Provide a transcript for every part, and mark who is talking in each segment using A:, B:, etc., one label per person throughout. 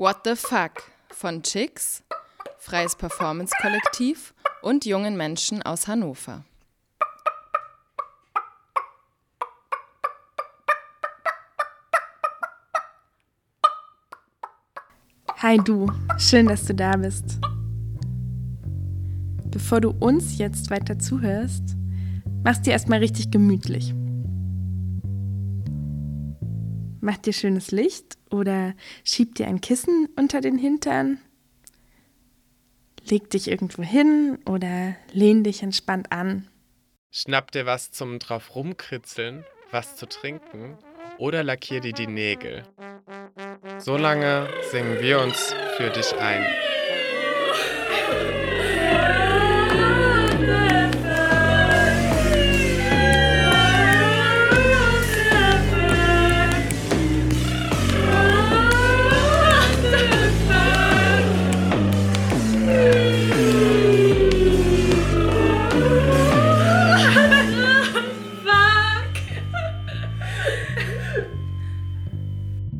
A: What the Fuck von Chicks, Freies Performance Kollektiv und jungen Menschen aus Hannover.
B: Hi du, schön, dass du da bist. Bevor du uns jetzt weiter zuhörst, machst dir erstmal richtig gemütlich. Mach dir schönes Licht oder schieb dir ein Kissen unter den Hintern. Leg dich irgendwo hin oder lehn dich entspannt an.
C: Schnapp dir was zum drauf rumkritzeln, was zu trinken oder lackier dir die Nägel. So lange singen wir uns für dich ein.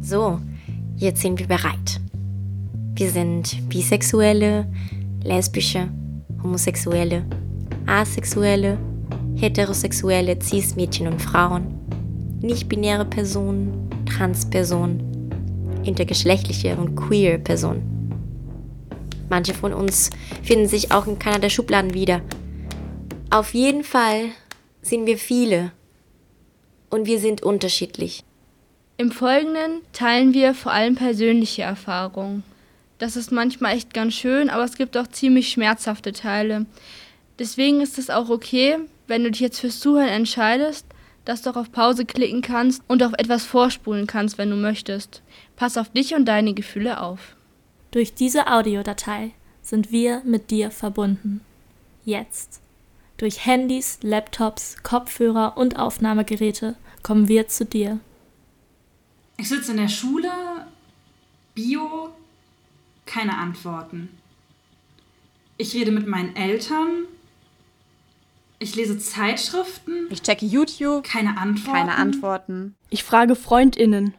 D: So, jetzt sind wir bereit. Wir sind bisexuelle, lesbische, homosexuelle, asexuelle, heterosexuelle Cis-Mädchen und Frauen, nicht-binäre Personen, Trans-Personen, intergeschlechtliche und queer Personen. Manche von uns finden sich auch in keiner der Schubladen wieder. Auf jeden Fall sind wir viele und wir sind unterschiedlich.
E: Im Folgenden teilen wir vor allem persönliche Erfahrungen. Das ist manchmal echt ganz schön, aber es gibt auch ziemlich schmerzhafte Teile. Deswegen ist es auch okay, wenn du dich jetzt fürs Zuhören entscheidest, dass du auch auf Pause klicken kannst und auf etwas vorspulen kannst, wenn du möchtest. Pass auf dich und deine Gefühle auf.
F: Durch diese Audiodatei sind wir mit dir verbunden. Jetzt. Durch Handys, Laptops, Kopfhörer und Aufnahmegeräte kommen wir zu dir.
G: Ich sitze in der Schule, Bio, keine Antworten. Ich rede mit meinen Eltern. Ich lese Zeitschriften.
H: Ich checke YouTube.
G: Keine Antworten.
H: Keine Antworten.
I: Ich frage Freundinnen.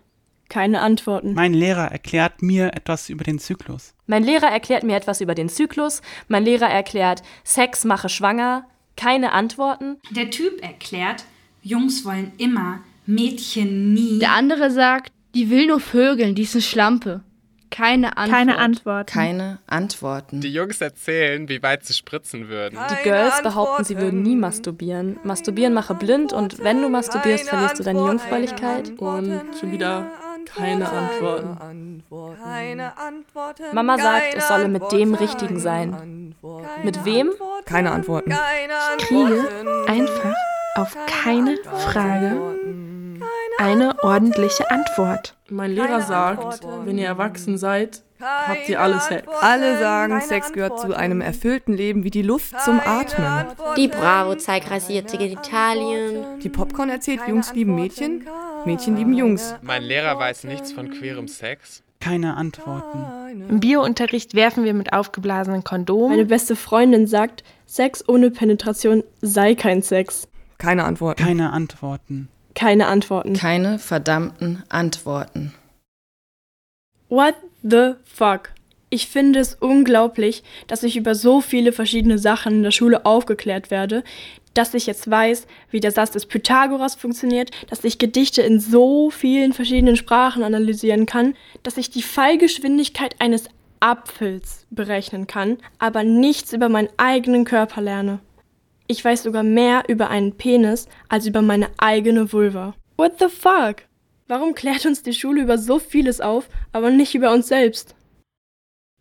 I: Keine Antworten.
J: Mein Lehrer erklärt mir etwas über den Zyklus.
K: Mein Lehrer erklärt mir etwas über den Zyklus. Mein Lehrer erklärt, Sex mache schwanger. Keine Antworten.
G: Der Typ erklärt, Jungs wollen immer, Mädchen nie.
E: Der andere sagt, die will nur Vögeln, die ist eine Schlampe. Keine Antwort.
B: Keine Antworten.
A: Keine Antworten.
C: Die Jungs erzählen, wie weit sie spritzen würden.
K: Die Girls behaupten, sie würden nie masturbieren. Masturbieren mache blind und wenn du masturbierst, verlierst du deine Jungfräulichkeit.
I: Und schon wieder keine Antworten.
L: Keine Antworten.
K: Mama sagt, es solle mit dem Richtigen sein. Mit wem?
I: Keine Antworten.
B: Ich kriege einfach auf keine Frage eine ordentliche Antwort.
I: Mein Lehrer sagt, wenn ihr erwachsen seid, habt ihr alle Sex.
L: Alle sagen, Sex gehört zu einem erfüllten Leben wie die Luft zum Atmen.
D: Die Bravo zeigt rasierte Genitalien.
L: Die Popcorn erzählt, Jungs lieben Mädchen, Mädchen lieben Jungs.
C: Mein Lehrer weiß nichts von queerem Sex.
J: Keine Antworten.
B: Im Biounterricht werfen wir mit aufgeblasenen Kondomen.
I: Meine beste Freundin sagt, Sex ohne Penetration sei kein Sex.
L: Keine Antworten.
J: Keine Antworten.
I: Keine Antworten.
A: Keine verdammten Antworten.
I: What the fuck? Ich finde es unglaublich, dass ich über so viele verschiedene Sachen in der Schule aufgeklärt werde, dass ich jetzt weiß, wie der Satz des Pythagoras funktioniert, dass ich Gedichte in so vielen verschiedenen Sprachen analysieren kann, dass ich die Fallgeschwindigkeit eines Apfels berechnen kann, aber nichts über meinen eigenen Körper lerne. Ich weiß sogar mehr über einen Penis als über meine eigene Vulva. What the fuck? Warum klärt uns die Schule über so vieles auf, aber nicht über uns selbst?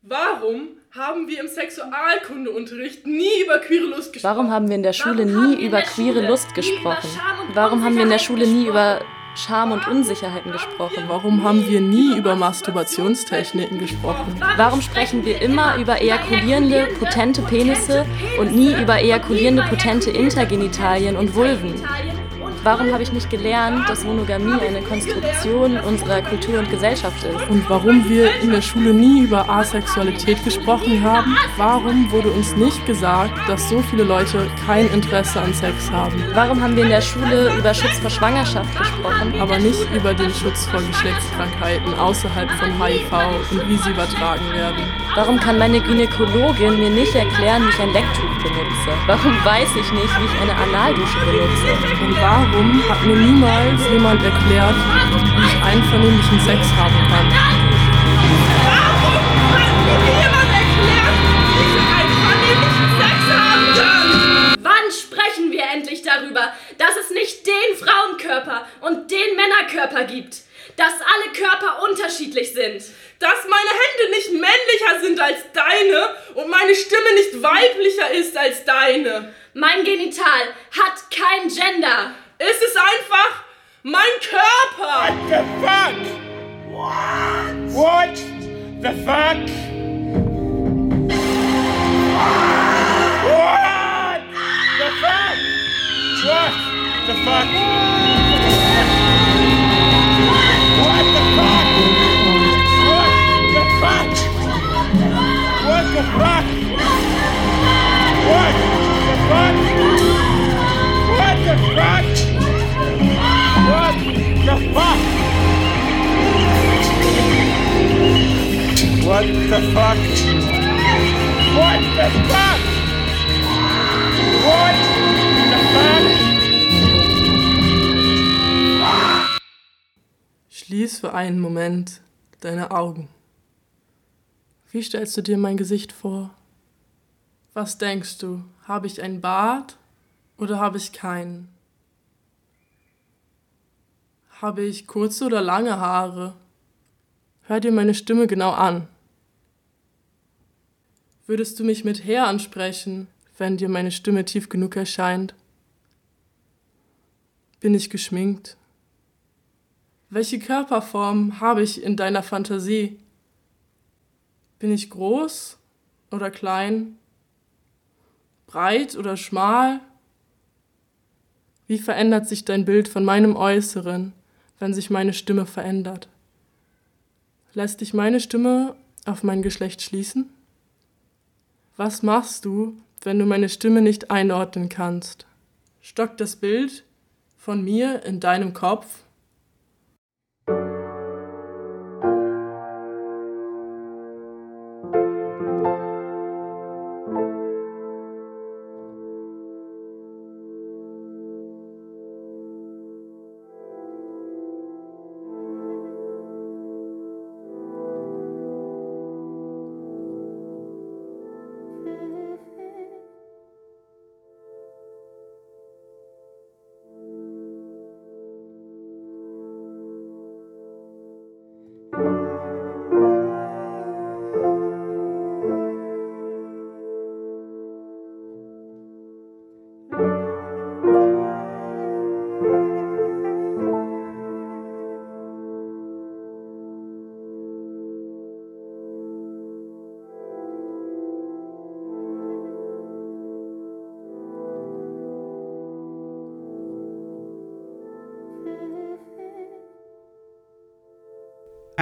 M: Warum haben wir im Sexualkundeunterricht nie über queere Lust gesprochen?
K: Warum haben wir in der Schule nie über queere Lust gesprochen? Warum haben wir in der Schule nie über Scham und Unsicherheiten gesprochen?
I: Warum haben wir nie über Masturbationstechniken gesprochen?
K: Warum sprechen wir immer über ejakulierende, potente Penisse und nie über ejakulierende, potente Intergenitalien und Vulven? Warum habe ich nicht gelernt, dass Monogamie eine Konstruktion unserer Kultur und Gesellschaft ist?
M: Und warum wir in der Schule nie über Asexualität gesprochen haben? Warum wurde uns nicht gesagt, dass so viele Leute kein Interesse an Sex haben?
K: Warum haben wir in der Schule über Schutz vor Schwangerschaft gesprochen?
M: Aber nicht über den Schutz vor Geschlechtskrankheiten außerhalb von HIV und wie sie übertragen werden.
K: Warum kann meine Gynäkologin mir nicht erklären, wie ich ein Lecktuch benutze? Warum weiß ich nicht, wie ich eine Analdusche benutze?
M: Und warum hat mir niemals jemand erklärt, wie ich einvernehmlichen Sex haben kann? Stellst du dir mein Gesicht vor? Was denkst du? Habe ich einen Bart oder habe ich keinen? Habe ich kurze oder lange Haare? Hör dir meine Stimme genau an. Würdest du mich mit Herr ansprechen, wenn dir meine Stimme tief genug erscheint? Bin ich geschminkt? Welche Körperform habe ich in deiner Fantasie? Bin ich groß oder klein? Breit oder schmal? Wie verändert sich dein Bild von meinem Äußeren, wenn sich meine Stimme verändert? Lässt dich meine Stimme auf mein Geschlecht schließen? Was machst du, wenn du meine Stimme nicht einordnen kannst? Stockt das Bild von mir in deinem Kopf?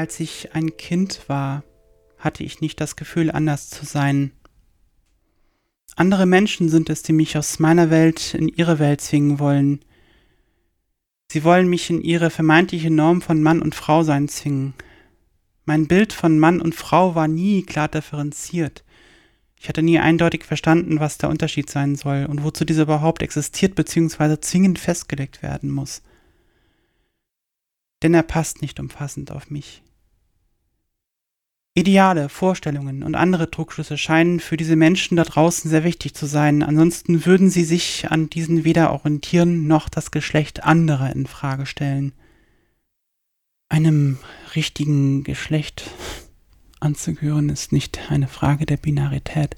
J: Als ich ein Kind war, hatte ich nicht das Gefühl, anders zu sein. Andere Menschen sind es, die mich aus meiner Welt in ihre Welt zwingen wollen. Sie wollen mich in ihre vermeintliche Norm von Mann und Frau sein zwingen. Mein Bild von Mann und Frau war nie klar differenziert. Ich hatte nie eindeutig verstanden, was der Unterschied sein soll und wozu dieser überhaupt existiert bzw. zwingend festgelegt werden muss. Denn er passt nicht umfassend auf mich. Ideale, Vorstellungen und andere Trugschlüsse scheinen für diese Menschen da draußen sehr wichtig zu sein, ansonsten würden sie sich an diesen weder orientieren noch das Geschlecht anderer in Frage stellen. Einem richtigen Geschlecht anzugehören ist nicht eine Frage der Binarität,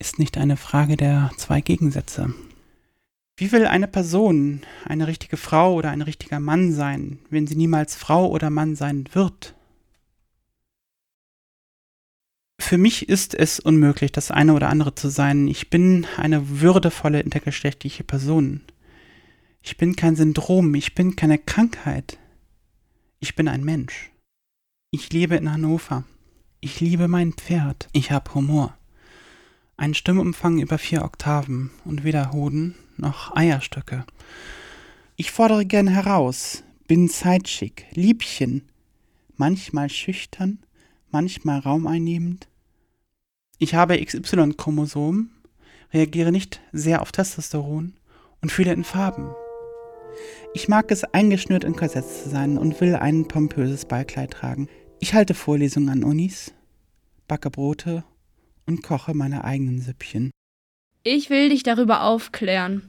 J: ist nicht eine Frage der zwei Gegensätze. Wie will eine Person eine richtige Frau oder ein richtiger Mann sein, wenn sie niemals Frau oder Mann sein wird? Für mich ist es unmöglich, das eine oder andere zu sein. Ich bin eine würdevolle intergeschlechtliche Person. Ich bin kein Syndrom, ich bin keine Krankheit. Ich bin ein Mensch. Ich lebe in Hannover. Ich liebe mein Pferd. Ich hab Humor. Ein Stimmumfang über vier Oktaven und weder Hoden noch Eierstöcke. Ich fordere gern heraus, bin zeitschick, Liebchen, manchmal schüchtern, manchmal raumeinnehmend. Ich habe XY-Chromosom, reagiere nicht sehr auf Testosteron und fühle in Farben. Ich mag es, eingeschnürt in Korsett zu sein und will ein pompöses Ballkleid tragen. Ich halte Vorlesungen an Unis, backe Brote und koche meine eigenen Süppchen.
E: Ich will dich darüber aufklären,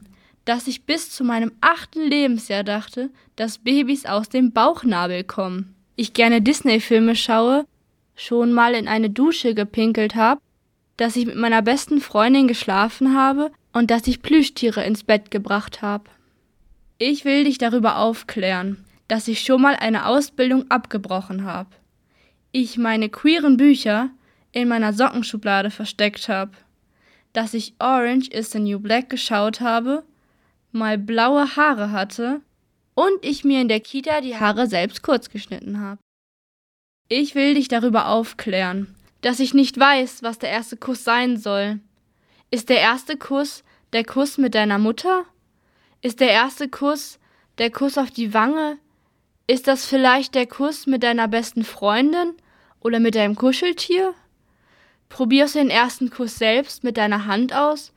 E: dass ich bis zu meinem achten Lebensjahr dachte, dass Babys aus dem Bauchnabel kommen. Ich gerne Disney-Filme schaue, schon mal in eine Dusche gepinkelt habe, dass ich mit meiner besten Freundin geschlafen habe und dass ich Plüschtiere ins Bett gebracht habe. Ich will dich darüber aufklären, dass ich schon mal eine Ausbildung abgebrochen habe. Ich meine queeren Bücher in meiner Sockenschublade versteckt habe. Dass ich Orange is the New Black geschaut habe, mal blaue Haare hatte und ich mir in der Kita die Haare selbst kurz geschnitten habe. Ich will dich darüber aufklären, dass ich nicht weiß, was der erste Kuss sein soll. Ist der erste Kuss der Kuss mit deiner Mutter? Ist der erste Kuss der Kuss auf die Wange? Ist das vielleicht der Kuss mit deiner besten Freundin oder mit deinem Kuscheltier? Probierst du den ersten Kuss selbst mit deiner Hand aus?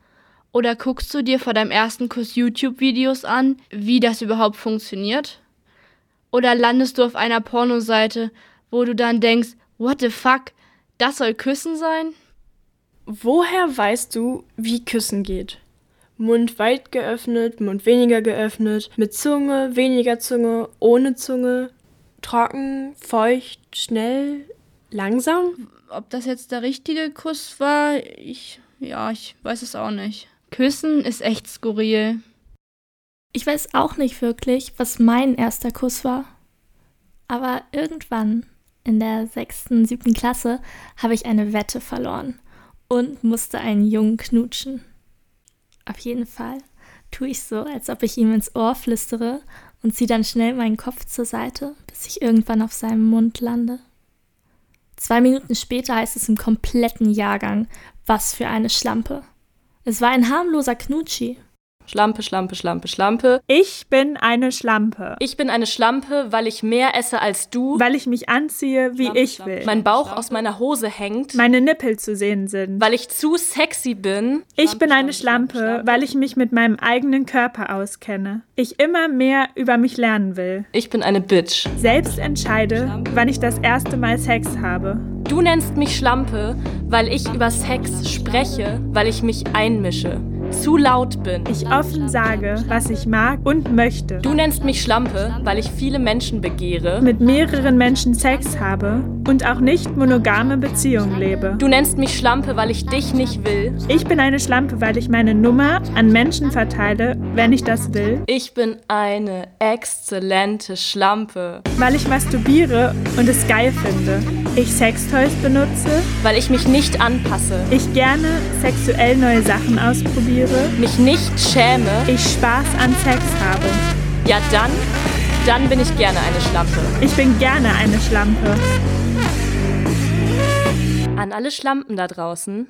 E: Oder guckst du dir vor deinem ersten Kuss YouTube-Videos an, wie das überhaupt funktioniert? Oder landest du auf einer Pornoseite, wo du dann denkst, what the fuck, das soll Küssen sein?
I: Woher weißt du, wie Küssen geht? Mund weit geöffnet, Mund weniger geöffnet, mit Zunge, weniger Zunge, ohne Zunge, trocken, feucht, schnell, langsam?
E: Ob das jetzt der richtige Kuss war, ich, ja, ich weiß es auch nicht. Küssen ist echt skurril.
F: Ich weiß auch nicht wirklich, was mein erster Kuss war. Aber irgendwann in der sechsten, siebten Klasse habe ich eine Wette verloren und musste einen Jungen knutschen. Auf jeden Fall tue ich so, als ob ich ihm ins Ohr flüstere und ziehe dann schnell meinen Kopf zur Seite, bis ich irgendwann auf seinem Mund lande. Zwei Minuten später heißt es im kompletten Jahrgang, was für eine Schlampe. Es war ein harmloser Knutschi.
K: Schlampe, Schlampe, Schlampe, Schlampe.
N: Ich bin eine Schlampe.
K: Ich bin eine Schlampe, weil ich mehr esse als du.
N: Weil ich mich anziehe, wie
K: Schlampe,
N: ich
K: Schlampe.
N: will.
K: Mein Bauch aus meiner Hose hängt.
N: Meine Nippel zu sehen sind.
K: Weil ich zu sexy bin.
N: Ich bin eine Schlampe, weil ich mich mit meinem eigenen Körper auskenne. Ich immer mehr über mich lernen will.
K: Ich bin eine Bitch.
N: Selbst entscheide, wann ich das erste Mal Sex habe.
K: Du nennst mich Schlampe, weil ich über Sex spreche, weil ich mich einmische. Zu laut bin.
N: Ich offen sage, was ich mag und möchte.
K: Du nennst mich Schlampe, weil ich viele Menschen begehre.
N: Mit mehreren Menschen Sex habe und auch nicht monogame Beziehungen lebe.
K: Du nennst mich Schlampe, weil ich dich nicht will.
N: Ich bin eine Schlampe, weil ich meine Nummer an Menschen verteile, wenn ich das will.
K: Ich bin eine exzellente Schlampe.
N: Weil ich masturbiere und es geil finde. Ich Sextoys benutze.
K: Weil ich mich nicht anpasse.
N: Ich gerne sexuell neue Sachen ausprobiere.
K: Mich nicht schäme.
N: Ich Spaß an Sex habe.
K: Ja dann, dann bin ich gerne eine Schlampe.
N: Ich bin gerne eine Schlampe.
K: An alle Schlampen da draußen.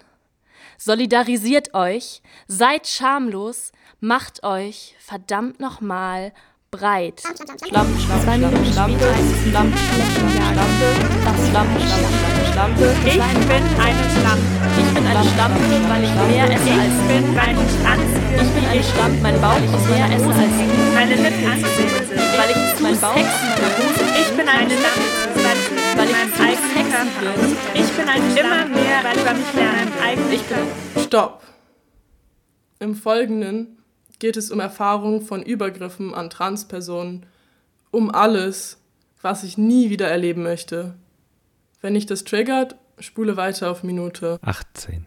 K: Solidarisiert euch, seid schamlos, macht euch verdammt nochmal breit. Schlampe, Schlampe, Schlampe, Schlampe, Schlampe, Schlampe, Schlampe, Schlampe, Schlampe, Schlampe.
N: Ich bin eine Schlampe.
K: Ich bin eine Schlampe, weil ich mehr esse als
N: Ich bin, ich anziehe.
K: Ich bin eine Schlampe, mein Bauch ist mehr esse als.
N: Meine Lippen sehen sind.
K: Weil ich sexy bin.
N: Ich bin eine Schlampe,
K: weil ich zu sexy bin.
N: Ich bin eine immer mehr, weil über mich lernen.
K: Ich bin
M: Stopp! Im Folgenden geht es um Erfahrungen von Übergriffen an Transpersonen, um alles, was ich nie wieder erleben möchte. Wenn dich das triggert, spule weiter auf Minute
O: 18.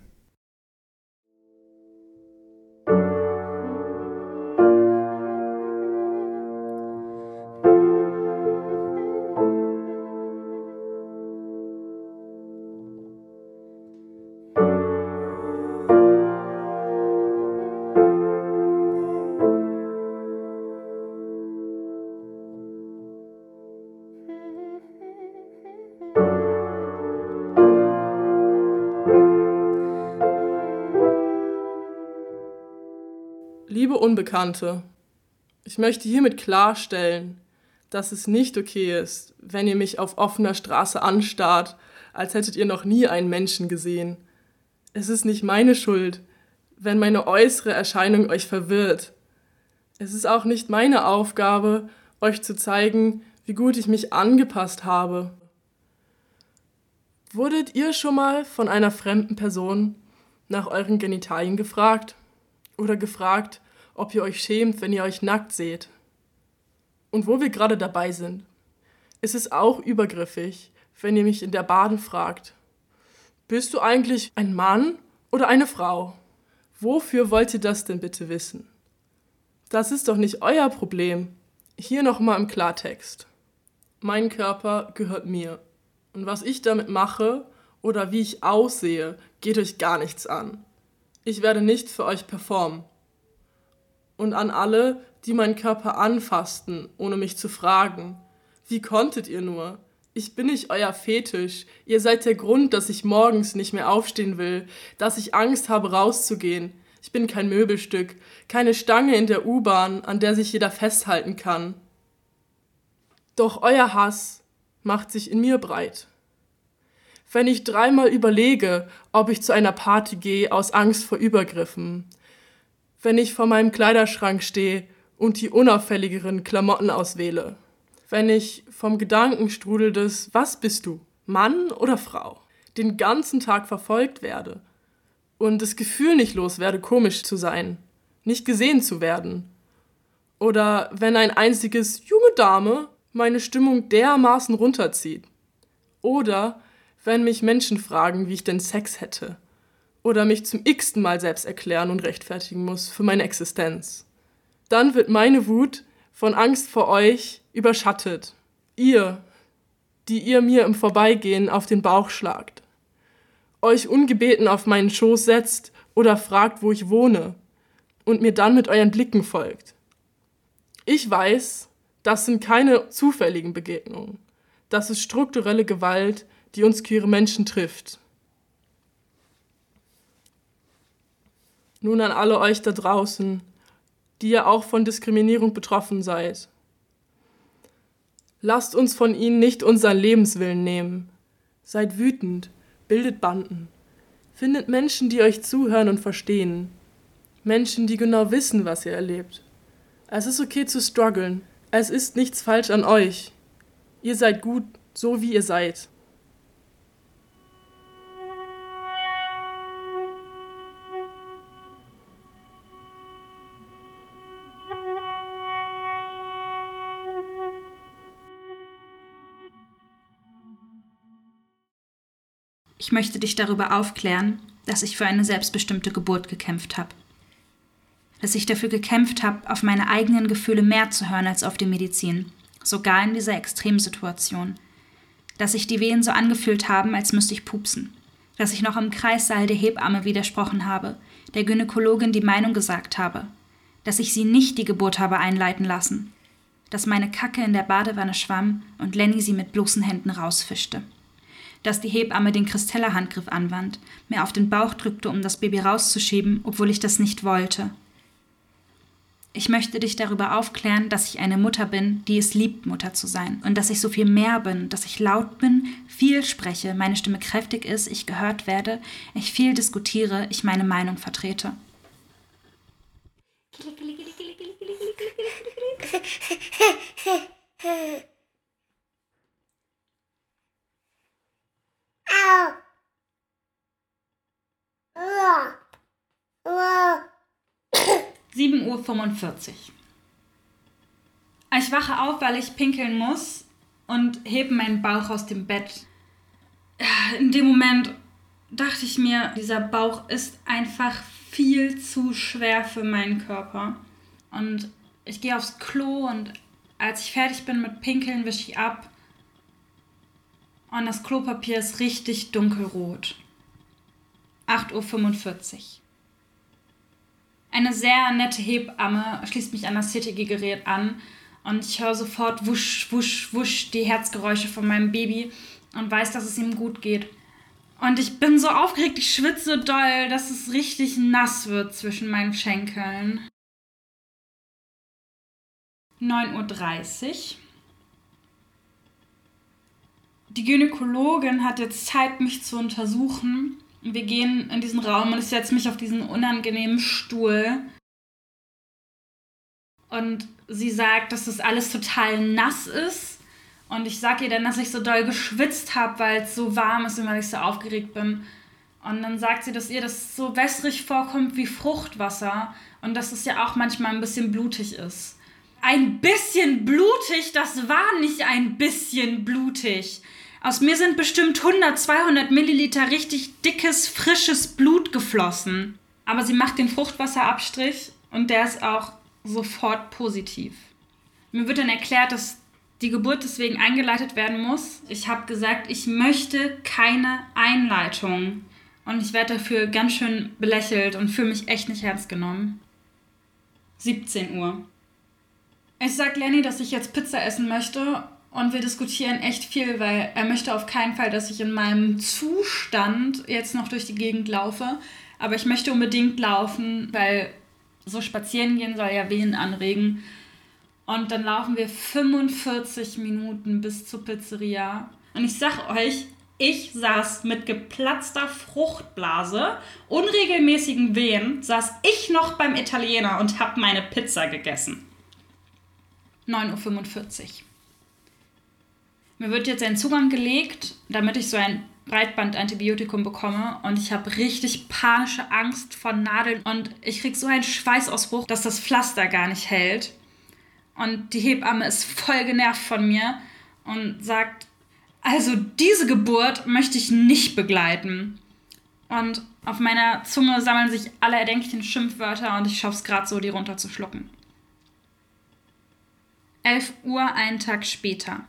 M: Unbekannte. Ich möchte hiermit klarstellen, dass es nicht okay ist, wenn ihr mich auf offener Straße anstarrt, als hättet ihr noch nie einen Menschen gesehen. Es ist nicht meine Schuld, wenn meine äußere Erscheinung euch verwirrt. Es ist auch nicht meine Aufgabe, euch zu zeigen, wie gut ich mich angepasst habe. Wurdet ihr schon mal von einer fremden Person nach euren Genitalien gefragt? Oder gefragt, ob ihr euch schämt, wenn ihr euch nackt seht? Und wo wir gerade dabei sind, ist es auch übergriffig, wenn ihr mich in der Baden fragt, bist du eigentlich ein Mann oder eine Frau? Wofür wollt ihr das denn bitte wissen? Das ist doch nicht euer Problem. Hier nochmal im Klartext. Mein Körper gehört mir. Und was ich damit mache oder wie ich aussehe, geht euch gar nichts an. Ich werde nicht für euch performen. Und an alle, die meinen Körper anfassten, ohne mich zu fragen. Wie konntet ihr nur? Ich bin nicht euer Fetisch. Ihr seid der Grund, dass ich morgens nicht mehr aufstehen will, dass ich Angst habe, rauszugehen. Ich bin kein Möbelstück, keine Stange in der U-Bahn, an der sich jeder festhalten kann. Doch euer Hass macht sich in mir breit. Wenn ich dreimal überlege, ob ich zu einer Party gehe aus Angst vor Übergriffen, wenn ich vor meinem Kleiderschrank stehe und die unauffälligeren Klamotten auswähle, wenn ich vom Gedankenstrudel des Was bist du, Mann oder Frau, den ganzen Tag verfolgt werde und das Gefühl nicht loswerde, komisch zu sein, nicht gesehen zu werden, oder wenn ein einziges junge Dame meine Stimmung dermaßen runterzieht, oder wenn mich Menschen fragen, wie ich denn Sex hätte, oder mich zum x-ten Mal selbst erklären und rechtfertigen muss für meine Existenz. Dann wird meine Wut von Angst vor euch überschattet. Ihr, die ihr mir im Vorbeigehen auf den Bauch schlagt, euch ungebeten auf meinen Schoß setzt oder fragt, wo ich wohne, und mir dann mit euren Blicken folgt. Ich weiß, das sind keine zufälligen Begegnungen. Das ist strukturelle Gewalt, die uns queere Menschen trifft. Nun an alle euch da draußen, die ja auch von Diskriminierung betroffen seid. Lasst uns von ihnen nicht unseren Lebenswillen nehmen. Seid wütend, bildet Banden. Findet Menschen, die euch zuhören und verstehen. Menschen, die genau wissen, was ihr erlebt. Es ist okay zu strugglen. Es ist nichts falsch an euch. Ihr seid gut, so wie ihr seid.
G: Ich möchte dich darüber aufklären, dass ich für eine selbstbestimmte Geburt gekämpft habe. Dass ich dafür gekämpft habe, auf meine eigenen Gefühle mehr zu hören als auf die Medizin, sogar in dieser Extremsituation. Dass sich die Wehen so angefühlt haben, als müsste ich pupsen. Dass ich noch im Kreissaal der Hebamme widersprochen habe, der Gynäkologin die Meinung gesagt habe. Dass ich sie nicht die Geburt habe einleiten lassen. Dass meine Kacke in der Badewanne schwamm und Lenny sie mit bloßen Händen rausfischte dass die Hebamme den Christella-Handgriff anwand, mir auf den Bauch drückte, um das Baby rauszuschieben, obwohl ich das nicht wollte. Ich möchte dich darüber aufklären, dass ich eine Mutter bin, die es liebt, Mutter zu sein. Und dass ich so viel mehr bin, dass ich laut bin, viel spreche, meine Stimme kräftig ist, ich gehört werde, ich viel diskutiere, ich meine Meinung vertrete. Sieben Uhr. fünfundvierzig. Ich wache auf, weil ich pinkeln muss und hebe meinen Bauch aus dem Bett. In dem Moment dachte ich mir, dieser Bauch ist einfach viel zu schwer für meinen Körper. Und ich gehe aufs Klo und als ich fertig bin mit Pinkeln, wische ich ab. Und das Klopapier ist richtig dunkelrot. 8.45 Uhr. Eine sehr nette Hebamme schließt mich an das CTG-Gerät an und ich höre sofort wusch, wusch, wusch die Herzgeräusche von meinem Baby und weiß, dass es ihm gut geht. Und ich bin so aufgeregt, ich schwitze so doll, dass es richtig nass wird zwischen meinen Schenkeln. 9.30 Uhr. Die Gynäkologin hat jetzt Zeit, mich zu untersuchen. Wir gehen in diesen Raum und ich setze mich auf diesen unangenehmen Stuhl. Und sie sagt, dass das alles total nass ist. Und ich sage ihr dann, dass ich so doll geschwitzt habe, weil es so warm ist und weil ich so aufgeregt bin. Und dann sagt sie, dass ihr das so wässrig vorkommt wie Fruchtwasser und dass es ja auch manchmal ein bisschen blutig ist. Ein bisschen blutig, das war nicht ein bisschen blutig. Aus mir sind bestimmt 100, 200 Milliliter richtig dickes, frisches Blut geflossen. Aber sie macht den Fruchtwasserabstrich und der ist auch sofort positiv. Mir wird dann erklärt, dass die Geburt deswegen eingeleitet werden muss. Ich habe gesagt, ich möchte keine Einleitung. Und ich werde dafür ganz schön belächelt und fühle mich echt nicht ernst genommen. 17 Uhr. Ich sage Lenny, dass ich jetzt Pizza essen möchte und wir diskutieren echt viel, weil er möchte auf keinen Fall, dass ich in meinem Zustand jetzt noch durch die Gegend laufe. Aber ich möchte unbedingt laufen, weil so spazieren gehen soll ja Wehen anregen. Und dann laufen wir 45 Minuten bis zur Pizzeria. Und ich sag euch, ich saß mit geplatzter Fruchtblase, unregelmäßigen Wehen, saß ich noch beim Italiener und hab meine Pizza gegessen. 9.45 Uhr. Mir wird jetzt ein Zugang gelegt, damit ich so ein Breitbandantibiotikum bekomme und ich habe richtig panische Angst vor Nadeln und ich krieg so einen Schweißausbruch, dass das Pflaster gar nicht hält. Und die Hebamme ist voll genervt von mir und sagt, also diese Geburt möchte ich nicht begleiten. Und auf meiner Zunge sammeln sich alle erdenklichen Schimpfwörter und ich schaffe es gerade so, die runterzuschlucken. 11 Uhr, einen Tag später.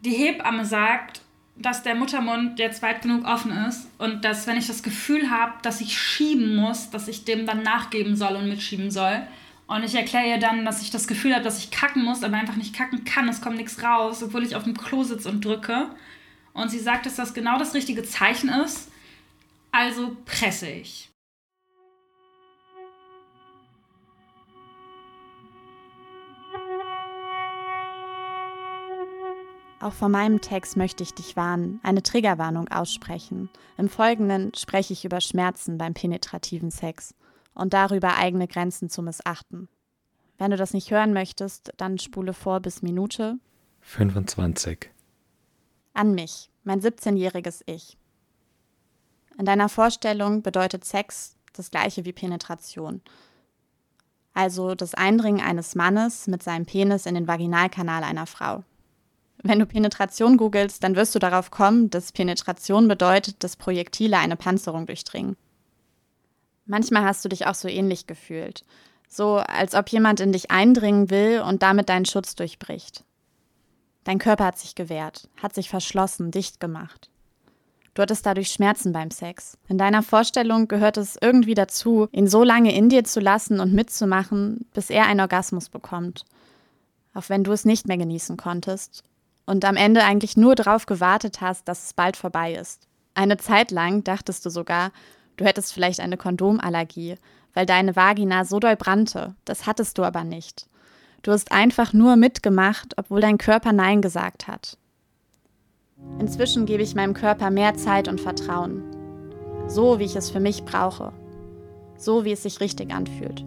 G: Die Hebamme sagt, dass der Muttermund jetzt weit genug offen ist und dass, wenn ich das Gefühl habe, dass ich schieben muss, dass ich dem dann nachgeben soll und mitschieben soll. Und ich erkläre ihr dann, dass ich das Gefühl habe, dass ich kacken muss, aber einfach nicht kacken kann. Es kommt nichts raus, obwohl ich auf dem Klo sitze und drücke. Und sie sagt, dass das genau das richtige Zeichen ist. Also presse ich.
O: Auch vor meinem Text möchte ich dich warnen, eine Triggerwarnung aussprechen. Im Folgenden spreche ich über Schmerzen beim penetrativen Sex und darüber eigene Grenzen zu missachten. Wenn du das nicht hören möchtest, dann spule vor bis Minute
P: 25.
O: An mich, mein 17-jähriges Ich. In deiner Vorstellung bedeutet Sex das gleiche wie Penetration. Also das Eindringen eines Mannes mit seinem Penis in den Vaginalkanal einer Frau. Wenn du Penetration googelst, dann wirst du darauf kommen, dass Penetration bedeutet, dass Projektile eine Panzerung durchdringen. Manchmal hast du dich auch so ähnlich gefühlt. So, als ob jemand in dich eindringen will und damit deinen Schutz durchbricht. Dein Körper hat sich gewehrt, hat sich verschlossen, dicht gemacht. Du hattest dadurch Schmerzen beim Sex. In deiner Vorstellung gehört es irgendwie dazu, ihn so lange in dir zu lassen und mitzumachen, bis er einen Orgasmus bekommt. Auch wenn du es nicht mehr genießen konntest und am Ende eigentlich nur darauf gewartet hast, dass es bald vorbei ist. Eine Zeit lang dachtest du sogar, du hättest vielleicht eine Kondomallergie, weil deine Vagina so doll brannte. Das hattest du aber nicht. Du hast einfach nur mitgemacht, obwohl dein Körper Nein gesagt hat. Inzwischen gebe ich meinem Körper mehr Zeit und Vertrauen. So, wie ich es für mich brauche. So, wie es sich richtig anfühlt.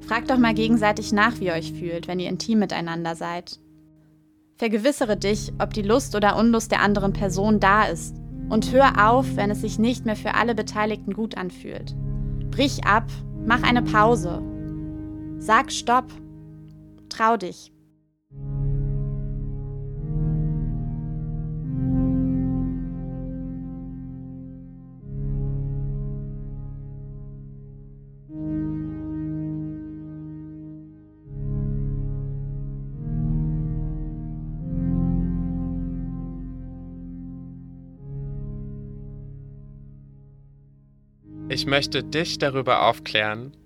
O: Fragt doch mal gegenseitig nach, wie ihr euch fühlt, wenn ihr intim miteinander seid. Vergewissere dich, ob die Lust oder Unlust der anderen Person da ist. Und hör auf, wenn es sich nicht mehr für alle Beteiligten gut anfühlt. Brich ab, mach eine Pause. Sag Stopp. Trau dich.
C: Ich möchte dich darüber aufklären,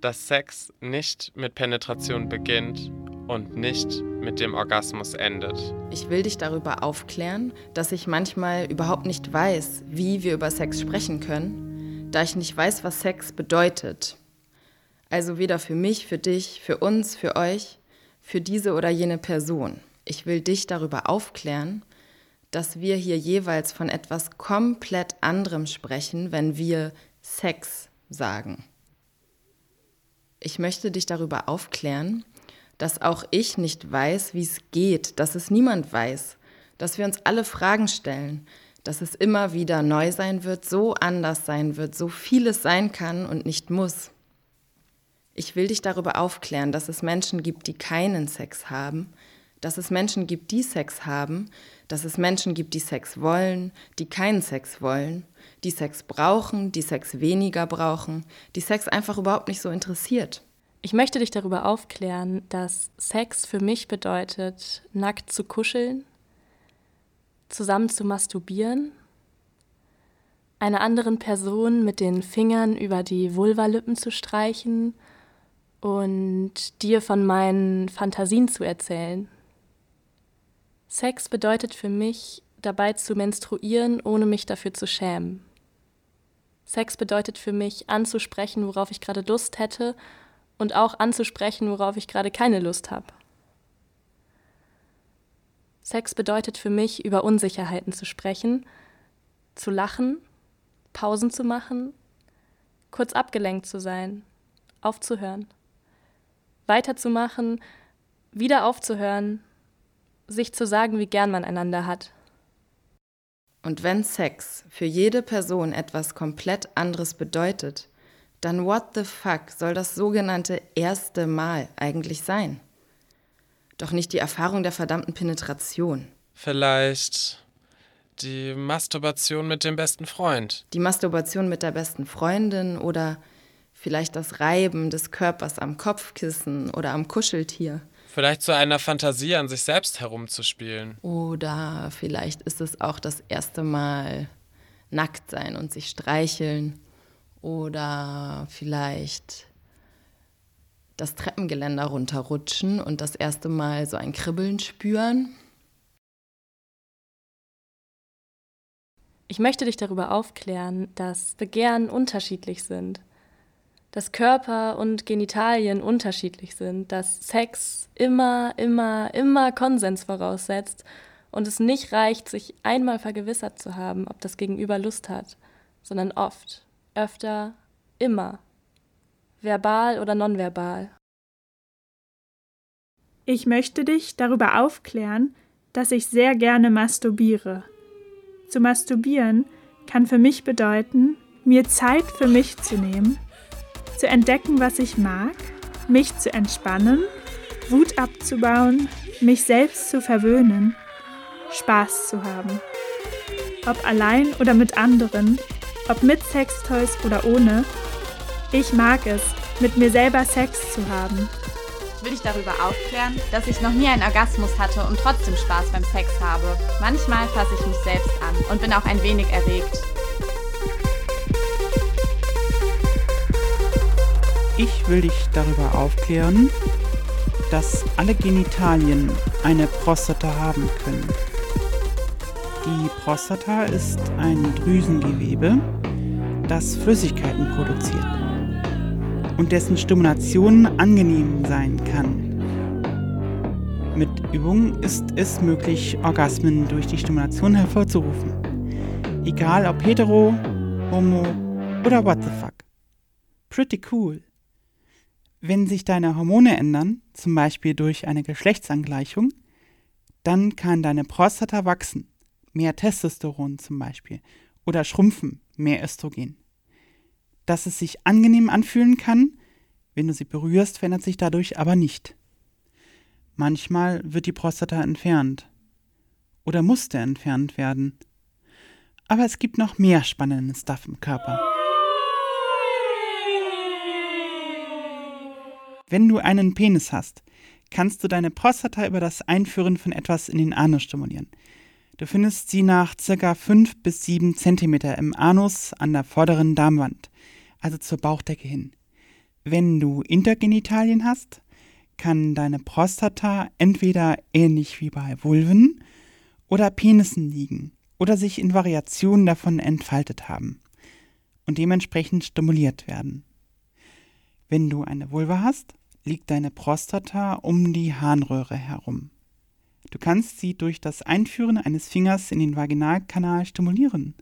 C: dass Sex nicht mit Penetration beginnt und nicht mit dem Orgasmus endet.
A: Ich will dich darüber aufklären, dass ich manchmal überhaupt nicht weiß, wie wir über Sex sprechen können, da ich nicht weiß, was Sex bedeutet. Also weder für mich, für dich, für uns, für euch, für diese oder jene Person. Ich will dich darüber aufklären, dass wir hier jeweils von etwas komplett anderem sprechen, wenn wir Sex sagen. Ich möchte dich darüber aufklären, dass auch ich nicht weiß, wie es geht, dass es niemand weiß, dass wir uns alle Fragen stellen, dass es immer wieder neu sein wird, so anders sein wird, so vieles sein kann und nicht muss. Ich will dich darüber aufklären, dass es Menschen gibt, die keinen Sex haben, dass es Menschen gibt, die Sex haben, dass es Menschen gibt, die Sex wollen, die keinen Sex wollen, die Sex brauchen, die Sex weniger brauchen, die Sex einfach überhaupt nicht so interessiert.
K: Ich möchte dich darüber aufklären, dass Sex für mich bedeutet, nackt zu kuscheln, zusammen zu masturbieren, einer anderen Person mit den Fingern über die Vulvalippen zu streichen und dir von meinen Fantasien zu erzählen. Sex bedeutet für mich, dabei zu menstruieren, ohne mich dafür zu schämen. Sex bedeutet für mich, anzusprechen, worauf ich gerade Lust hätte und auch anzusprechen, worauf ich gerade keine Lust habe. Sex bedeutet für mich, über Unsicherheiten zu sprechen, zu lachen, Pausen zu machen, kurz abgelenkt zu sein, aufzuhören, weiterzumachen, wieder aufzuhören, sich zu sagen, wie gern man einander hat.
A: Und wenn Sex für jede Person etwas komplett anderes bedeutet, dann what the fuck soll das sogenannte erste Mal eigentlich sein? Doch nicht die Erfahrung der verdammten Penetration.
C: Vielleicht die Masturbation mit dem besten Freund.
A: Die Masturbation mit der besten Freundin oder vielleicht das Reiben des Körpers am Kopfkissen oder am Kuscheltier.
C: Vielleicht zu einer Fantasie an sich selbst herumzuspielen.
A: Oder vielleicht ist es auch das erste Mal nackt sein und sich streicheln. Oder vielleicht das Treppengeländer runterrutschen und das erste Mal so ein Kribbeln spüren.
K: Ich möchte dich darüber aufklären, dass Begehren unterschiedlich sind dass Körper und Genitalien unterschiedlich sind, dass Sex immer, immer, immer Konsens voraussetzt und es nicht reicht, sich einmal vergewissert zu haben, ob das Gegenüber Lust hat, sondern oft, öfter, immer, verbal oder nonverbal.
N: Ich möchte dich darüber aufklären, dass ich sehr gerne masturbiere. Zu masturbieren kann für mich bedeuten, mir Zeit für mich zu nehmen zu entdecken, was ich mag, mich zu entspannen, Wut abzubauen, mich selbst zu verwöhnen, Spaß zu haben. Ob allein oder mit anderen, ob mit Sextoys oder ohne, ich mag es, mit mir selber Sex zu haben.
O: Will ich darüber aufklären, dass ich noch nie einen Orgasmus hatte und trotzdem Spaß beim Sex habe. Manchmal fasse ich mich selbst an und bin auch ein wenig erregt.
J: Ich will dich darüber aufklären, dass alle Genitalien eine Prostata haben können. Die Prostata ist ein Drüsengewebe, das Flüssigkeiten produziert und dessen Stimulation angenehm sein kann. Mit Übung ist es möglich, Orgasmen durch die Stimulation hervorzurufen. Egal ob hetero, homo oder what the fuck. Pretty cool. Wenn sich deine Hormone ändern, zum Beispiel durch eine Geschlechtsangleichung, dann kann deine Prostata wachsen, mehr Testosteron zum Beispiel, oder schrumpfen, mehr Östrogen. Dass es sich angenehm anfühlen kann, wenn du sie berührst, verändert sich dadurch aber nicht. Manchmal wird die Prostata entfernt oder musste entfernt werden. Aber es gibt noch mehr spannenden Stuff im Körper. Wenn du einen Penis hast, kannst du deine Prostata über das Einführen von etwas in den Anus stimulieren. Du findest sie nach ca. 5 bis 7 cm im Anus an der vorderen Darmwand, also zur Bauchdecke hin. Wenn du Intergenitalien hast, kann deine Prostata entweder ähnlich wie bei Vulven oder Penissen liegen oder sich in Variationen davon entfaltet haben und dementsprechend stimuliert werden. Wenn du eine Vulva hast, liegt deine Prostata um die Harnröhre herum. Du kannst sie durch das Einführen eines Fingers in den Vaginalkanal stimulieren.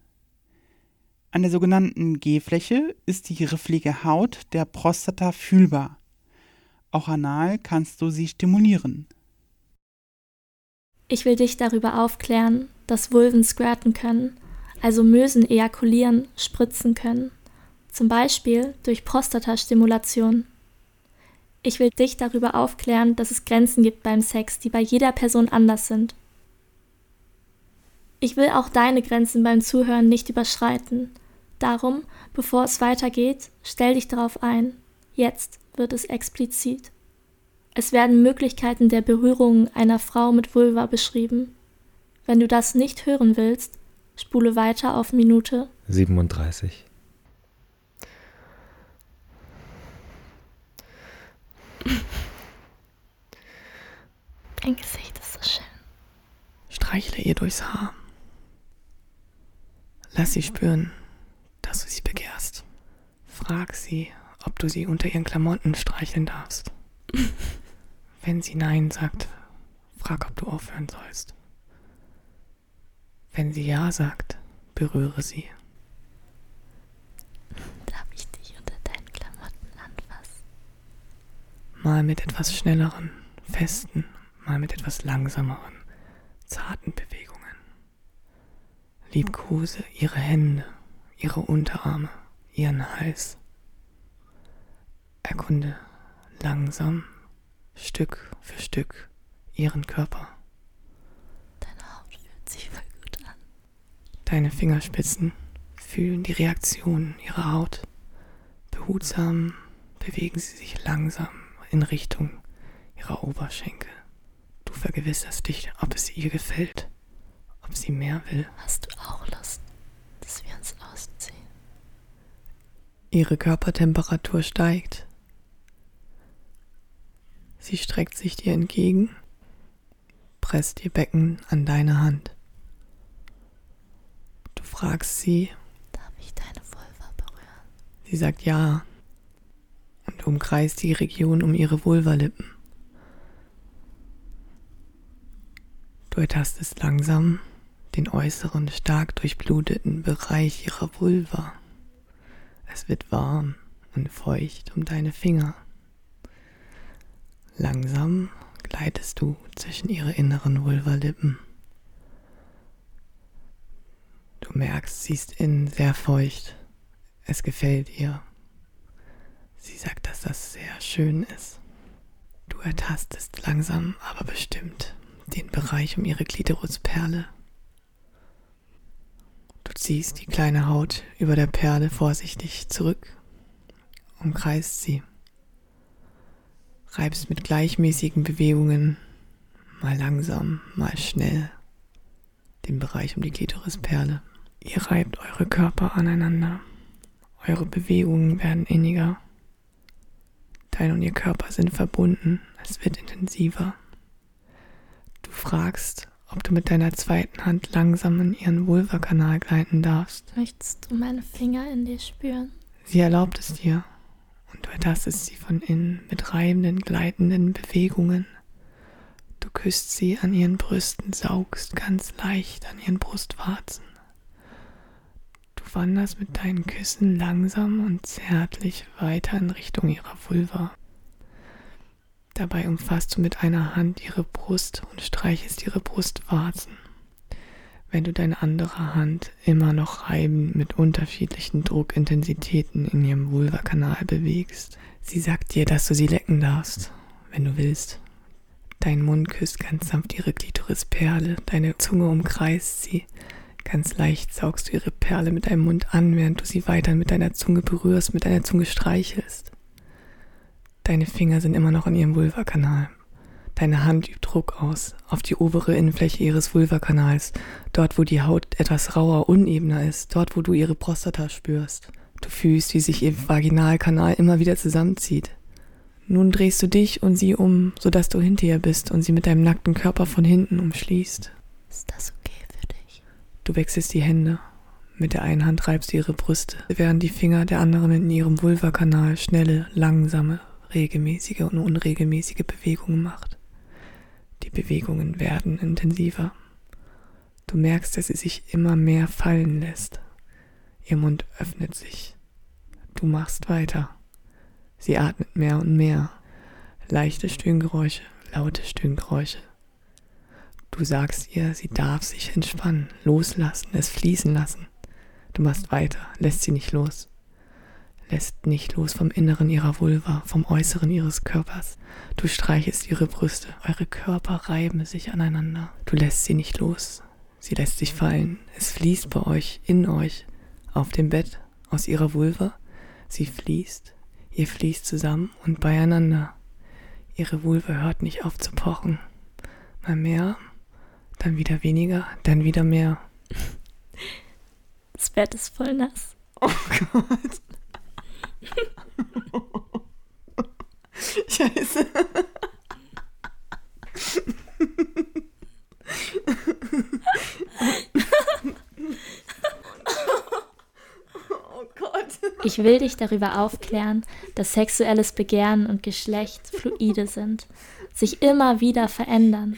J: An der sogenannten G-Fläche ist die rifflige Haut der Prostata fühlbar. Auch anal kannst du sie stimulieren.
F: Ich will dich darüber aufklären, dass Vulven squirten können, also Mösen ejakulieren, spritzen können. Zum Beispiel durch Prostatastimulation. Ich will dich darüber aufklären, dass es Grenzen gibt beim Sex, die bei jeder Person anders sind. Ich will auch deine Grenzen beim Zuhören nicht überschreiten. Darum, bevor es weitergeht, stell dich darauf ein. Jetzt wird es explizit. Es werden Möglichkeiten der Berührung einer Frau mit Vulva beschrieben. Wenn du das nicht hören willst, spule weiter auf Minute
P: 37.
F: Dein Gesicht ist so schön.
Q: Streichle ihr durchs Haar. Lass sie spüren, dass du sie begehrst. Frag sie, ob du sie unter ihren Klamotten streicheln darfst. Wenn sie Nein sagt, frag, ob du aufhören sollst. Wenn sie Ja sagt, berühre sie.
F: Darf ich dich unter deinen Klamotten anfassen?
Q: Mal mit etwas schnelleren, festen, mal mit etwas langsameren, zarten Bewegungen. Liebkose ihre Hände, ihre Unterarme, ihren Hals. Erkunde langsam, Stück für Stück, ihren Körper.
F: Deine Haut fühlt sich voll gut an.
Q: Deine Fingerspitzen fühlen die Reaktion ihrer Haut. Behutsam bewegen sie sich langsam in Richtung ihrer Oberschenkel. Du vergewisserst dich, ob es ihr gefällt, ob sie mehr will.
F: Hast du auch Lust, dass wir uns ausziehen?
Q: Ihre Körpertemperatur steigt. Sie streckt sich dir entgegen, presst ihr Becken an deine Hand. Du fragst sie,
F: Darf ich deine Vulva berühren?
Q: sie sagt ja umkreist die Region um ihre Vulvalippen. Du ertastest langsam den äußeren, stark durchbluteten Bereich ihrer Vulva. Es wird warm und feucht um deine Finger. Langsam gleitest du zwischen ihre inneren Vulvalippen. Du merkst, sie ist innen sehr feucht. Es gefällt ihr. Sie sagt, dass das sehr schön ist. Du ertastest langsam, aber bestimmt den Bereich um ihre Klitorisperle. Du ziehst die kleine Haut über der Perle vorsichtig zurück, umkreist sie, reibst mit gleichmäßigen Bewegungen, mal langsam, mal schnell, den Bereich um die Klitorisperle. Ihr reibt eure Körper aneinander, eure Bewegungen werden inniger. Dein und ihr Körper sind verbunden, es wird intensiver. Du fragst, ob du mit deiner zweiten Hand langsam in ihren Vulvakanal gleiten darfst.
F: Möchtest du meine Finger in dir spüren?
Q: Sie erlaubt es dir und du ertastest sie von innen mit reibenden, gleitenden Bewegungen. Du küsst sie an ihren Brüsten, saugst ganz leicht an ihren Brustwarzen. Du wanderst mit deinen Küssen langsam und zärtlich weiter in Richtung ihrer Vulva. Dabei umfasst du mit einer Hand ihre Brust und streichelst ihre Brustwarzen. Wenn du deine andere Hand immer noch reibend mit unterschiedlichen Druckintensitäten in ihrem Vulvakanal bewegst. Sie sagt dir, dass du sie lecken darfst, wenn du willst. Dein Mund küsst ganz sanft ihre Klitorisperle, deine Zunge umkreist sie. Ganz leicht saugst du ihre Perle mit deinem Mund an, während du sie weiter mit deiner Zunge berührst, mit deiner Zunge streichelst. Deine Finger sind immer noch in ihrem Vulvakanal. Deine Hand übt Druck aus auf die obere Innenfläche ihres Vulvakanals, dort wo die Haut etwas rauer, unebener ist, dort wo du ihre Prostata spürst. Du fühlst, wie sich ihr Vaginalkanal immer wieder zusammenzieht. Nun drehst du dich und sie um, sodass du hinter ihr bist und sie mit deinem nackten Körper von hinten umschließt.
F: Ist das okay?
Q: Du wechselst die Hände, Mit der einen Hand reibst du ihre Brüste, während die Finger der anderen in ihrem Vulvakanal schnelle, langsame, regelmäßige und unregelmäßige Bewegungen macht. Die Bewegungen werden intensiver. Du merkst, dass sie sich immer mehr fallen lässt. Ihr Mund öffnet sich. Du machst weiter. Sie atmet mehr und mehr. Leichte Stöhngeräusche, laute Stöhngeräusche. Du sagst ihr, sie darf sich entspannen, loslassen, es fließen lassen. Du machst weiter, lässt sie nicht los. Lässt nicht los vom Inneren ihrer Vulva, vom Äußeren ihres Körpers. Du streichelst ihre Brüste, eure Körper reiben sich aneinander. Du lässt sie nicht los. Sie lässt sich fallen. Es fließt bei euch, in euch, auf dem Bett, aus ihrer Vulva. Sie fließt, ihr fließt zusammen und beieinander. Ihre Vulva hört nicht auf zu pochen. Mal mehr, dann wieder weniger, dann wieder mehr.
F: Das Bett ist voll nass.
Q: Oh Gott. Scheiße.
F: Oh Ich will dich darüber aufklären, dass sexuelles Begehren und Geschlecht fluide sind, sich immer wieder verändern.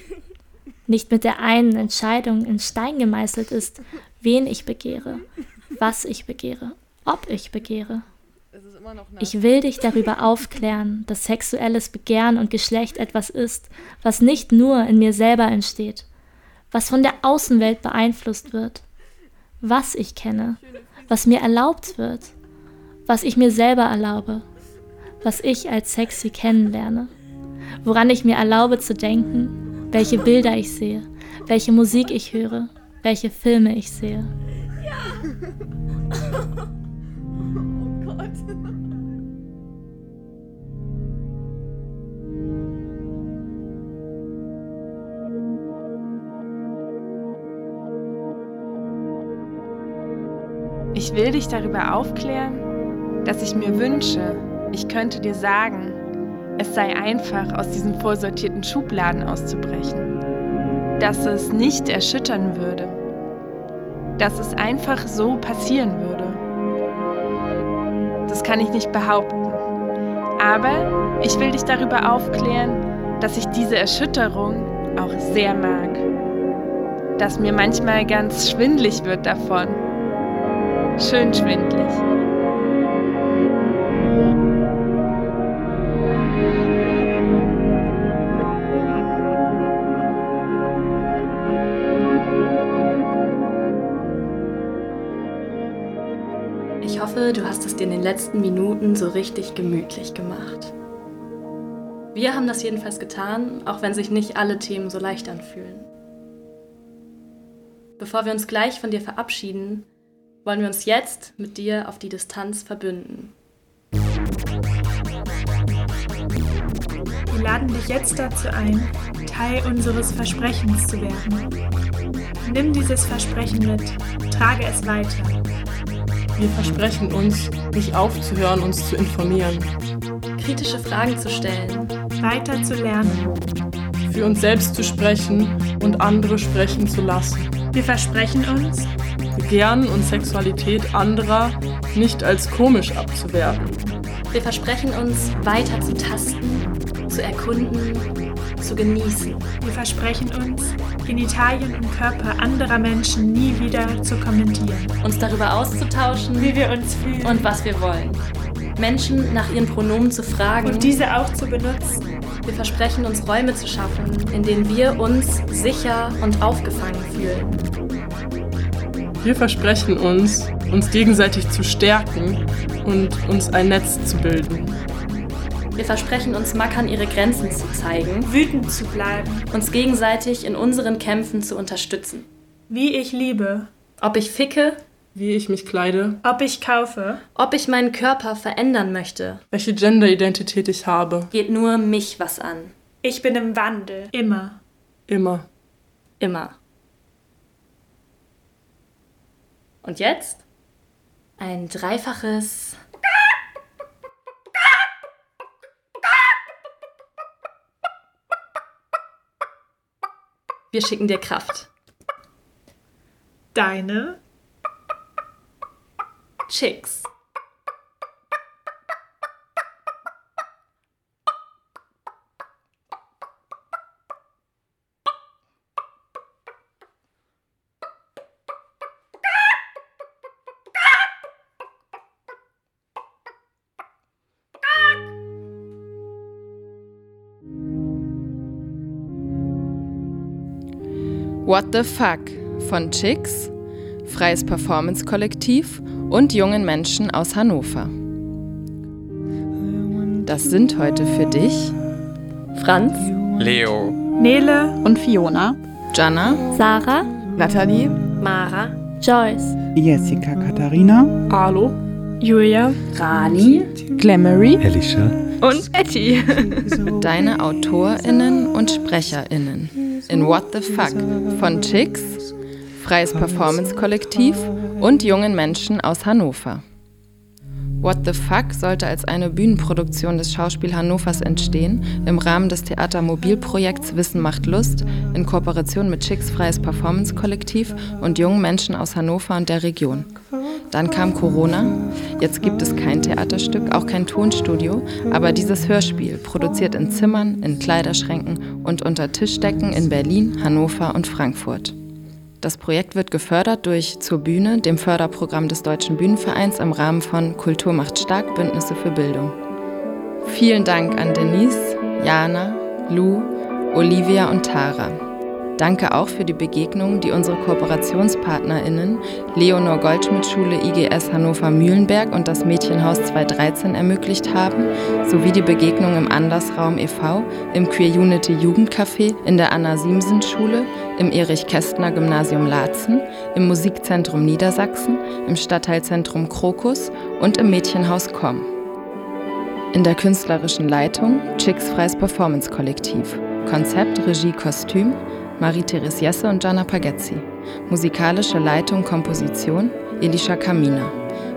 F: Nicht mit der einen Entscheidung in Stein gemeißelt ist, wen ich begehre, was ich begehre, ob ich begehre. Ich will dich darüber aufklären, dass sexuelles Begehren und Geschlecht etwas ist, was nicht nur in mir selber entsteht, was von der Außenwelt beeinflusst wird, was ich kenne, was mir erlaubt wird, was ich mir selber erlaube, was ich als sexy kennenlerne, woran ich mir erlaube zu denken, welche Bilder ich sehe, welche Musik ich höre, welche Filme ich sehe.
R: Oh Gott.
B: Ich will dich darüber aufklären, dass ich mir wünsche, ich könnte dir sagen, es sei einfach, aus diesen vorsortierten Schubladen auszubrechen. Dass es nicht erschüttern würde. Dass es einfach so passieren würde. Das kann ich nicht behaupten. Aber ich will dich darüber aufklären, dass ich diese Erschütterung auch sehr mag. Dass mir manchmal ganz schwindlig wird davon. Schön schwindlig.
K: Du hast es dir in den letzten Minuten so richtig gemütlich gemacht. Wir haben das jedenfalls getan, auch wenn sich nicht alle Themen so leicht anfühlen. Bevor wir uns gleich von dir verabschieden, wollen wir uns jetzt mit dir auf die Distanz verbünden.
N: Wir laden dich jetzt dazu ein, Teil unseres Versprechens zu werden. Nimm dieses Versprechen mit, trage es weiter.
M: Wir versprechen uns, nicht aufzuhören, uns zu informieren.
K: Kritische Fragen zu stellen.
N: Weiter zu lernen.
M: Für uns selbst zu sprechen und andere sprechen zu lassen.
N: Wir versprechen uns,
M: Begehren und Sexualität anderer nicht als komisch abzuwerten.
K: Wir versprechen uns, weiter zu tasten, zu erkunden, zu genießen.
N: wir versprechen uns, Genitalien und Körper anderer Menschen nie wieder zu kommentieren.
K: Uns darüber auszutauschen,
N: Wie wir uns fühlen.
K: und was wir wollen. Menschen nach ihren Pronomen zu fragen.
N: Und diese auch zu benutzen.
K: Wir versprechen uns Räume zu schaffen, in denen wir uns sicher und aufgefangen fühlen.
M: Wir versprechen uns, uns gegenseitig zu stärken und uns ein Netz zu bilden.
K: Wir versprechen uns Mackern ihre Grenzen zu zeigen,
N: wütend zu bleiben,
K: uns gegenseitig in unseren Kämpfen zu unterstützen.
N: Wie ich liebe,
K: Ob ich ficke,
M: Wie ich mich kleide,
N: ob ich kaufe,
K: ob ich meinen Körper verändern möchte,
M: welche Genderidentität ich habe,
K: geht nur mich was an.
N: ich bin im Wandel, immer.
M: immer.
K: Immer. Und jetzt ein dreifaches Wir schicken dir Kraft.
N: Deine
S: Chicks.
A: What the Fuck von Chicks, Freies Performance-Kollektiv und jungen Menschen aus Hannover. Das sind heute für dich
L: Franz,
C: Leo,
H: Nele. Und Fiona,
A: Jana,
F: Sarah,
L: Nathalie,
D: Mara,
F: Joyce,
J: Jessica Katharina,
M: Arlo,
I: Julia,
H: Rani,
L: Glamoury,
P: Elisha.
E: Und Etty.
A: deine AutorInnen und SprecherInnen in What the Fuck von Chicks, Freies Performance-Kollektiv und jungen Menschen aus Hannover. What the Fuck sollte als eine Bühnenproduktion des Schauspiel Hannovers entstehen, im Rahmen des Theatermobilprojekts Wissen macht Lust, in Kooperation mit Chicks Freies Performance-Kollektiv und jungen Menschen aus Hannover und der Region. Dann kam Corona, jetzt gibt es kein Theaterstück, auch kein Tonstudio, aber dieses Hörspiel, produziert in Zimmern, in Kleiderschränken und unter Tischdecken in Berlin, Hannover und Frankfurt. Das Projekt wird gefördert durch Zur Bühne, dem Förderprogramm des Deutschen Bühnenvereins im Rahmen von Kultur macht stark Bündnisse für Bildung. Vielen Dank an Denise, Jana, Lou, Olivia und Tara. Danke auch für die Begegnungen, die unsere KooperationspartnerInnen Leonor Goldschmidt Schule IGS Hannover Mühlenberg und das Mädchenhaus 213 ermöglicht haben, sowie die Begegnung im Andersraum e.V., im Queer Unity Jugendcafé, in der Anna Siemsen Schule, im Erich Kästner Gymnasium Laatzen, im Musikzentrum Niedersachsen, im Stadtteilzentrum Krokus und im Mädchenhaus Komm. In der künstlerischen Leitung Chicks Freies Performance Kollektiv. Konzept, Regie, Kostüm Marie-Therese Jesse und Gianna Pagezzi. Musikalische Leitung, Komposition Elisha Kamina.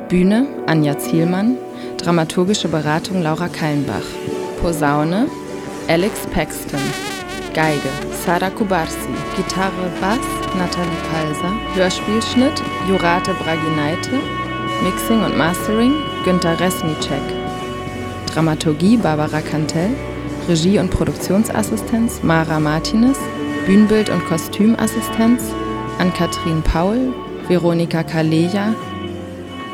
A: Bühne Anja Zielmann. Dramaturgische Beratung Laura Kallenbach. Posaune Alex Paxton. Geige Sara Kubarsi. Gitarre Bass Nathalie Palser. Hörspielschnitt Jurate Braginaite. Mixing und Mastering Günter Resnicek. Dramaturgie Barbara Kantel. Regie und Produktionsassistenz Mara Martinez. Bühnenbild- und Kostümassistenz Ann-Kathrin Paul, Veronika Kaleja,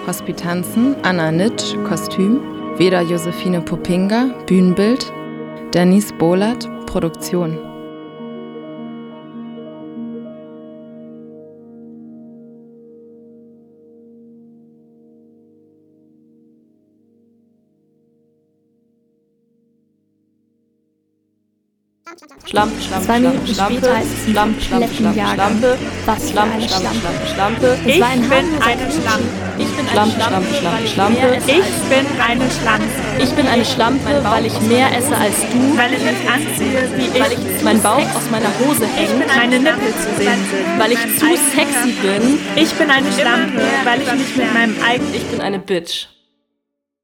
A: Hospitanzen Anna Nitsch, Kostüm, Veda Josephine Popinga, Bühnenbild, Denise Bohlert, Produktion.
K: Schlampe, Schlampe,
F: Zwei Minuten
K: Schlampe,
F: später ist es
K: Schlampe, Schlampe, Schlampe. Schlampe,
F: Was
K: Schlampe,
F: eine
K: Schlampe,
F: Schlampe.
K: Schlampe, Schlampe.
F: Es war ein
N: Ich bin eine Schlampe.
K: Ich bin Schlampe, Schlampe, Schlampe, Schlampe.
N: Ich bin eine Schlampe.
K: Ich bin eine Schlampe, weil ich mehr esse als du.
N: Weil ich mich anziehe, wie
K: Weil
N: ich.
K: ich mein Bauch aus meiner Hose hängt.
N: Meine Nippel zu sehen sind.
K: Weil ich zu sexy bin.
N: Ich bin eine Schlampe, weil ich mich mit meinem eigenen.
K: Ich bin eine Bitch.